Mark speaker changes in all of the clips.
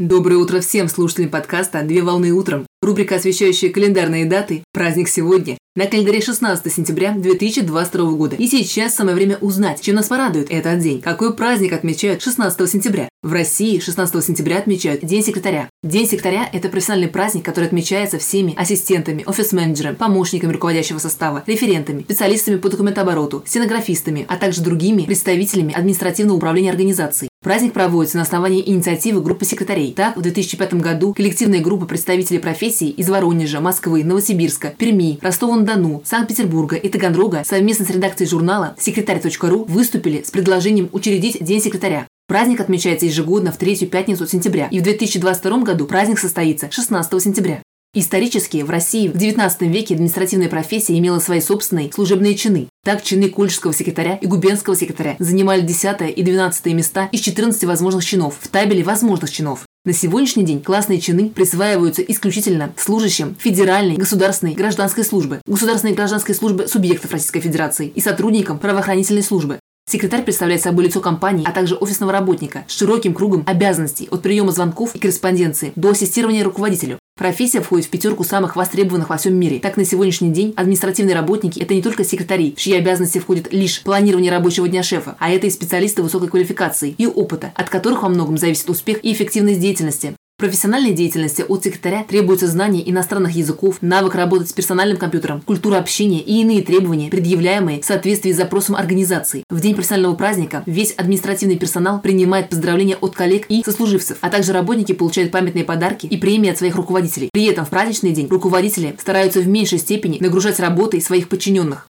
Speaker 1: Доброе утро всем слушателям подкаста «Две волны утром». Рубрика, освещающая календарные даты «Праздник сегодня». На календаре 16 сентября 2022 года. И сейчас самое время узнать, чем нас порадует этот день. Какой праздник отмечают 16 сентября? В России 16 сентября отмечают День секретаря. День секретаря – это профессиональный праздник, который отмечается всеми ассистентами, офис-менеджерами, помощниками руководящего состава, референтами, специалистами по документообороту, стенографистами, а также другими представителями административного управления организации. Праздник проводится на основании инициативы группы секретарей. Так, в 2005 году коллективная группа представителей профессий из Воронежа, Москвы, Новосибирска, Перми, Ростова-на-Дону, Санкт-Петербурга и Таганрога совместно с редакцией журнала секретарь.ру выступили с предложением учредить День секретаря. Праздник отмечается ежегодно в третью пятницу сентября, и в 2022 году праздник состоится 16 сентября. Исторически в России в XIX веке административная профессия имела свои собственные служебные чины. Так чины кульческого секретаря и губернского секретаря занимали 10 и 12 места из 14 возможных чинов в табеле возможных чинов. На сегодняшний день классные чины присваиваются исключительно служащим федеральной, государственной, гражданской службы, государственной гражданской службы субъектов Российской Федерации и сотрудникам правоохранительной службы. Секретарь представляет собой лицо компании, а также офисного работника с широким кругом обязанностей от приема звонков и корреспонденции до ассистирования руководителю. Профессия входит в пятерку самых востребованных во всем мире. Так, на сегодняшний день административные работники – это не только секретари, в чьи обязанности входит лишь планирование рабочего дня шефа, а это и специалисты высокой квалификации и опыта, от которых во многом зависит успех и эффективность деятельности профессиональной деятельности от секретаря требуется знание иностранных языков, навык работать с персональным компьютером, культура общения и иные требования, предъявляемые в соответствии с запросом организации. В день профессионального праздника весь административный персонал принимает поздравления от коллег и сослуживцев, а также работники получают памятные подарки и премии от своих руководителей. При этом в праздничный день руководители стараются в меньшей степени нагружать работой своих подчиненных.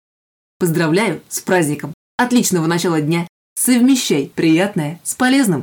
Speaker 1: Поздравляю с праздником! Отличного начала дня! Совмещай приятное с полезным!